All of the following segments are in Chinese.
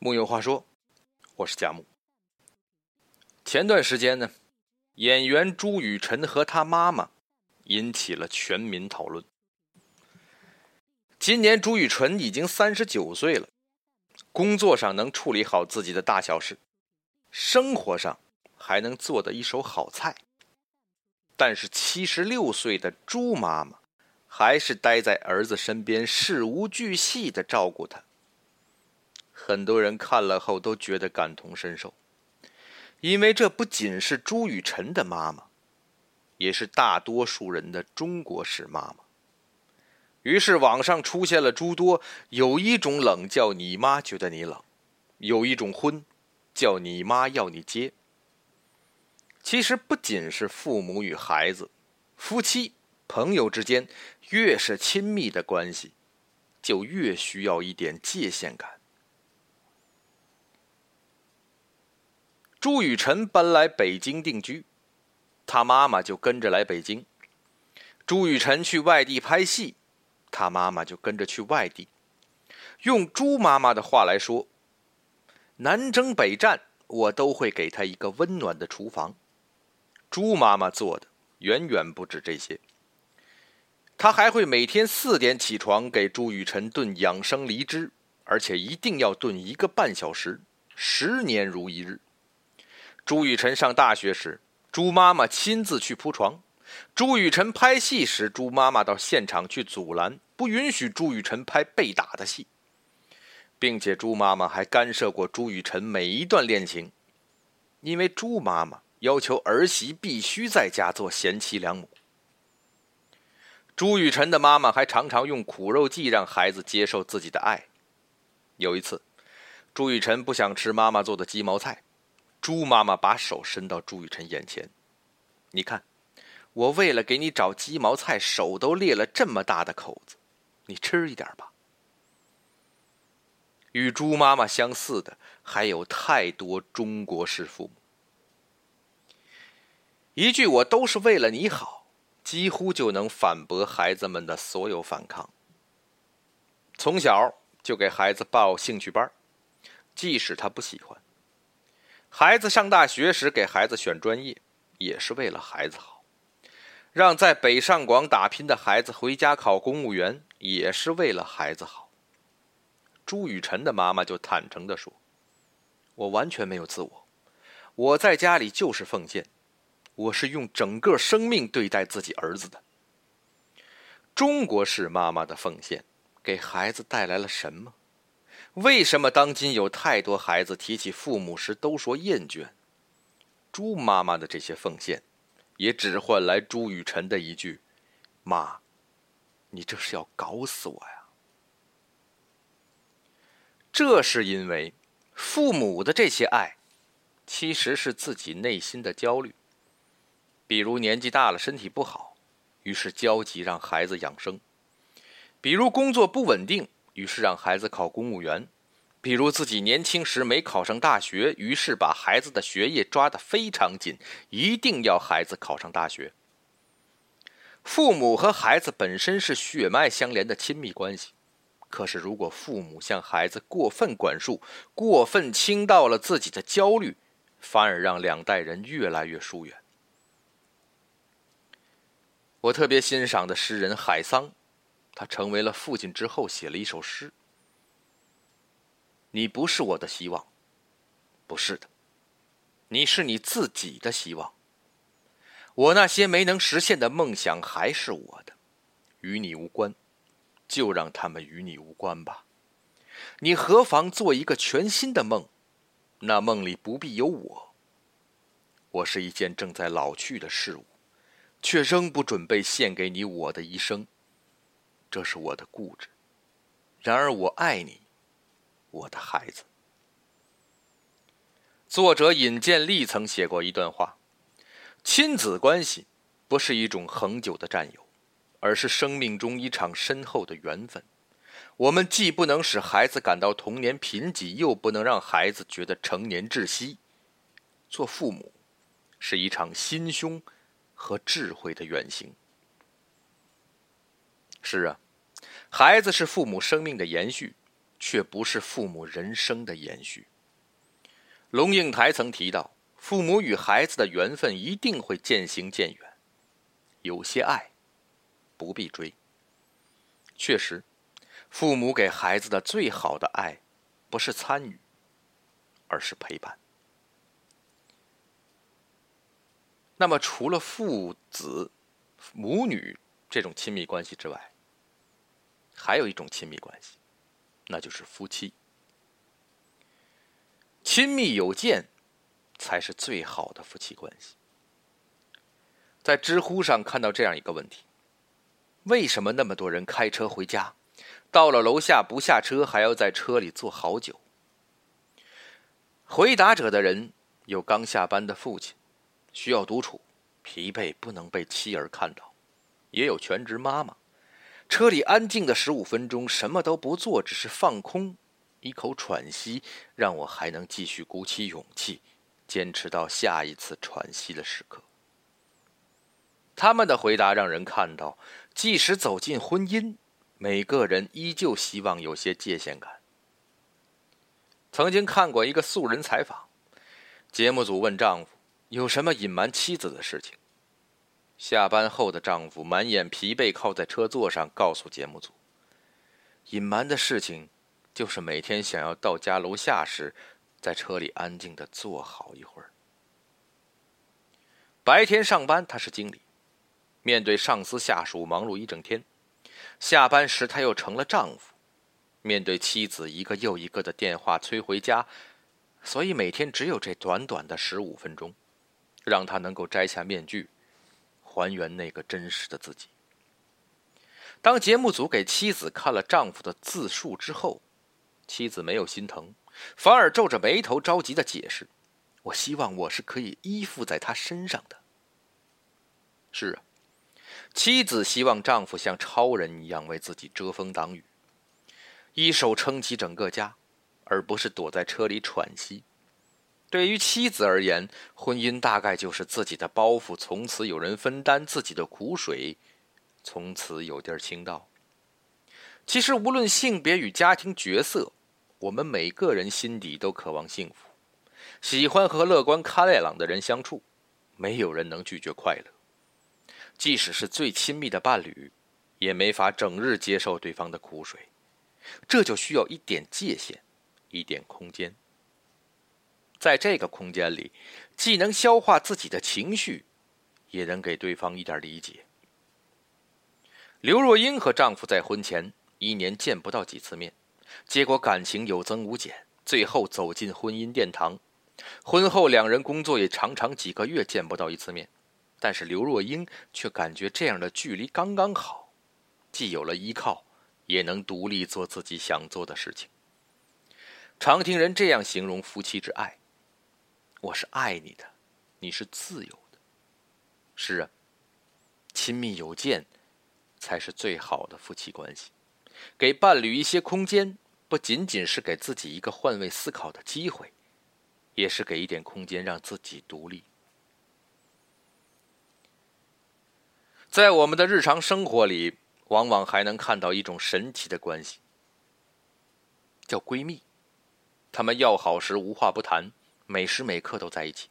木有话说，我是贾木。前段时间呢，演员朱雨辰和他妈妈引起了全民讨论。今年朱雨辰已经三十九岁了，工作上能处理好自己的大小事，生活上还能做的一手好菜。但是七十六岁的朱妈妈，还是待在儿子身边，事无巨细的照顾他。很多人看了后都觉得感同身受，因为这不仅是朱雨辰的妈妈，也是大多数人的中国式妈妈。于是网上出现了诸多有一种冷叫你妈觉得你冷，有一种婚叫你妈要你接。其实不仅是父母与孩子，夫妻、朋友之间，越是亲密的关系，就越需要一点界限感。朱雨辰搬来北京定居，他妈妈就跟着来北京。朱雨辰去外地拍戏，他妈妈就跟着去外地。用朱妈妈的话来说，南征北战，我都会给他一个温暖的厨房。朱妈妈做的远远不止这些，她还会每天四点起床给朱雨辰炖养生梨汁，而且一定要炖一个半小时，十年如一日。朱雨辰上大学时，朱妈妈亲自去铺床；朱雨辰拍戏时，朱妈妈到现场去阻拦，不允许朱雨辰拍被打的戏，并且朱妈妈还干涉过朱雨辰每一段恋情，因为朱妈妈要求儿媳必须在家做贤妻良母。朱雨辰的妈妈还常常用苦肉计让孩子接受自己的爱。有一次，朱雨辰不想吃妈妈做的鸡毛菜。朱妈妈把手伸到朱雨辰眼前，你看，我为了给你找鸡毛菜，手都裂了这么大的口子，你吃一点吧。与朱妈妈相似的还有太多中国式父母，一句“我都是为了你好”，几乎就能反驳孩子们的所有反抗。从小就给孩子报兴趣班，即使他不喜欢。孩子上大学时，给孩子选专业，也是为了孩子好；让在北上广打拼的孩子回家考公务员，也是为了孩子好。朱雨辰的妈妈就坦诚地说：“我完全没有自我，我在家里就是奉献，我是用整个生命对待自己儿子的。”中国式妈妈的奉献，给孩子带来了什么？为什么当今有太多孩子提起父母时都说厌倦？朱妈妈的这些奉献，也只换来朱雨辰的一句：“妈，你这是要搞死我呀！”这是因为父母的这些爱，其实是自己内心的焦虑。比如年纪大了身体不好，于是焦急让孩子养生；比如工作不稳定。于是让孩子考公务员，比如自己年轻时没考上大学，于是把孩子的学业抓得非常紧，一定要孩子考上大学。父母和孩子本身是血脉相连的亲密关系，可是如果父母向孩子过分管束，过分倾倒了自己的焦虑，反而让两代人越来越疏远。我特别欣赏的诗人海桑。他成为了父亲之后，写了一首诗：“你不是我的希望，不是的，你是你自己的希望。我那些没能实现的梦想还是我的，与你无关，就让他们与你无关吧。你何妨做一个全新的梦？那梦里不必有我。我是一件正在老去的事物，却仍不准备献给你我的一生。”这是我的固执，然而我爱你，我的孩子。作者尹建莉曾写过一段话：亲子关系不是一种恒久的占有，而是生命中一场深厚的缘分。我们既不能使孩子感到童年贫瘠，又不能让孩子觉得成年窒息。做父母是一场心胸和智慧的远行。是啊，孩子是父母生命的延续，却不是父母人生的延续。龙应台曾提到，父母与孩子的缘分一定会渐行渐远，有些爱不必追。确实，父母给孩子的最好的爱，不是参与，而是陪伴。那么，除了父子、母女这种亲密关系之外，还有一种亲密关系，那就是夫妻。亲密有间，才是最好的夫妻关系。在知乎上看到这样一个问题：为什么那么多人开车回家，到了楼下不下车，还要在车里坐好久？回答者的人有刚下班的父亲。需要独处，疲惫不能被妻儿看到；也有全职妈妈，车里安静的十五分钟，什么都不做，只是放空，一口喘息，让我还能继续鼓起勇气，坚持到下一次喘息的时刻。他们的回答让人看到，即使走进婚姻，每个人依旧希望有些界限感。曾经看过一个素人采访，节目组问丈夫。有什么隐瞒妻子的事情？下班后的丈夫满眼疲惫，靠在车座上，告诉节目组：“隐瞒的事情，就是每天想要到家楼下时，在车里安静的坐好一会儿。白天上班，他是经理，面对上司下属忙碌一整天；下班时，他又成了丈夫，面对妻子一个又一个的电话催回家，所以每天只有这短短的十五分钟。”让他能够摘下面具，还原那个真实的自己。当节目组给妻子看了丈夫的自述之后，妻子没有心疼，反而皱着眉头着急的解释：“我希望我是可以依附在他身上的。”是啊，妻子希望丈夫像超人一样为自己遮风挡雨，一手撑起整个家，而不是躲在车里喘息。对于妻子而言，婚姻大概就是自己的包袱从此有人分担，自己的苦水从此有地儿倾倒。其实，无论性别与家庭角色，我们每个人心底都渴望幸福，喜欢和乐观开朗的人相处。没有人能拒绝快乐，即使是最亲密的伴侣，也没法整日接受对方的苦水。这就需要一点界限，一点空间。在这个空间里，既能消化自己的情绪，也能给对方一点理解。刘若英和丈夫在婚前一年见不到几次面，结果感情有增无减，最后走进婚姻殿堂。婚后两人工作也常常几个月见不到一次面，但是刘若英却感觉这样的距离刚刚好，既有了依靠，也能独立做自己想做的事情。常听人这样形容夫妻之爱。我是爱你的，你是自由的。是啊，亲密有间，才是最好的夫妻关系。给伴侣一些空间，不仅仅是给自己一个换位思考的机会，也是给一点空间让自己独立。在我们的日常生活里，往往还能看到一种神奇的关系，叫闺蜜。她们要好时无话不谈。每时每刻都在一起，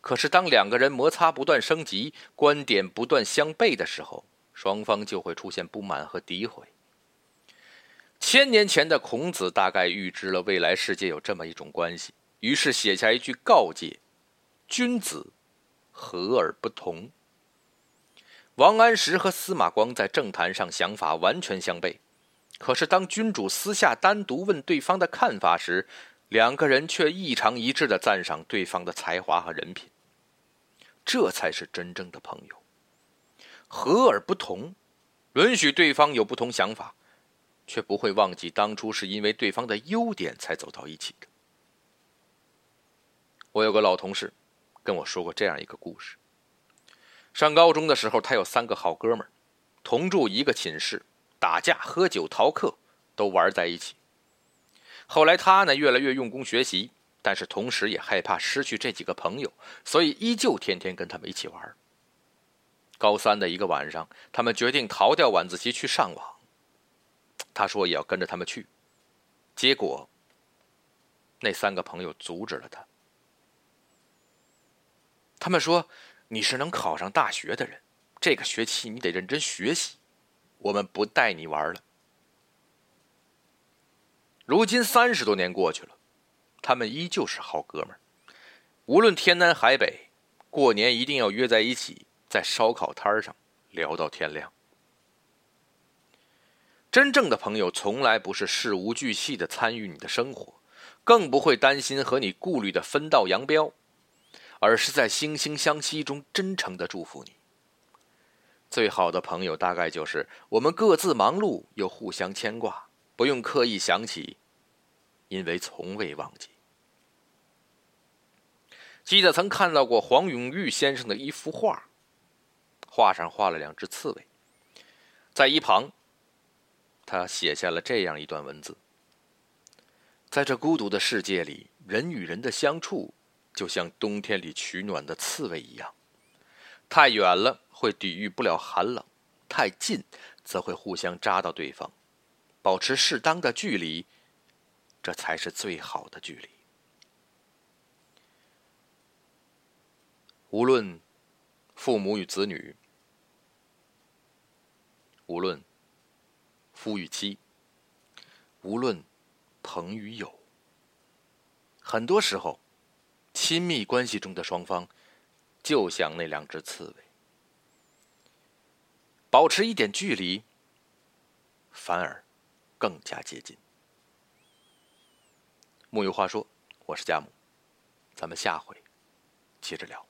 可是当两个人摩擦不断升级，观点不断相悖的时候，双方就会出现不满和诋毁。千年前的孔子大概预知了未来世界有这么一种关系，于是写下一句告诫：“君子和而不同。”王安石和司马光在政坛上想法完全相悖，可是当君主私下单独问对方的看法时，两个人却异常一致的赞赏对方的才华和人品，这才是真正的朋友。和而不同，允许对方有不同想法，却不会忘记当初是因为对方的优点才走到一起的。我有个老同事跟我说过这样一个故事：上高中的时候，他有三个好哥们儿，同住一个寝室，打架、喝酒、逃课都玩在一起。后来他呢越来越用功学习，但是同时也害怕失去这几个朋友，所以依旧天天跟他们一起玩。高三的一个晚上，他们决定逃掉晚自习去上网。他说也要跟着他们去，结果，那三个朋友阻止了他。他们说：“你是能考上大学的人，这个学期你得认真学习，我们不带你玩了。”如今三十多年过去了，他们依旧是好哥们儿，无论天南海北，过年一定要约在一起，在烧烤摊上聊到天亮。真正的朋友从来不是事无巨细的参与你的生活，更不会担心和你顾虑的分道扬镳。而是在惺惺相惜中真诚的祝福你。最好的朋友大概就是我们各自忙碌又互相牵挂，不用刻意想起，因为从未忘记。记得曾看到过黄永玉先生的一幅画，画上画了两只刺猬，在一旁，他写下了这样一段文字：在这孤独的世界里，人与人的相处。就像冬天里取暖的刺猬一样，太远了会抵御不了寒冷，太近则会互相扎到对方。保持适当的距离，这才是最好的距离。无论父母与子女，无论夫与妻，无论朋与友，很多时候。亲密关系中的双方，就像那两只刺猬，保持一点距离，反而更加接近。木有话说，我是佳木，咱们下回接着聊。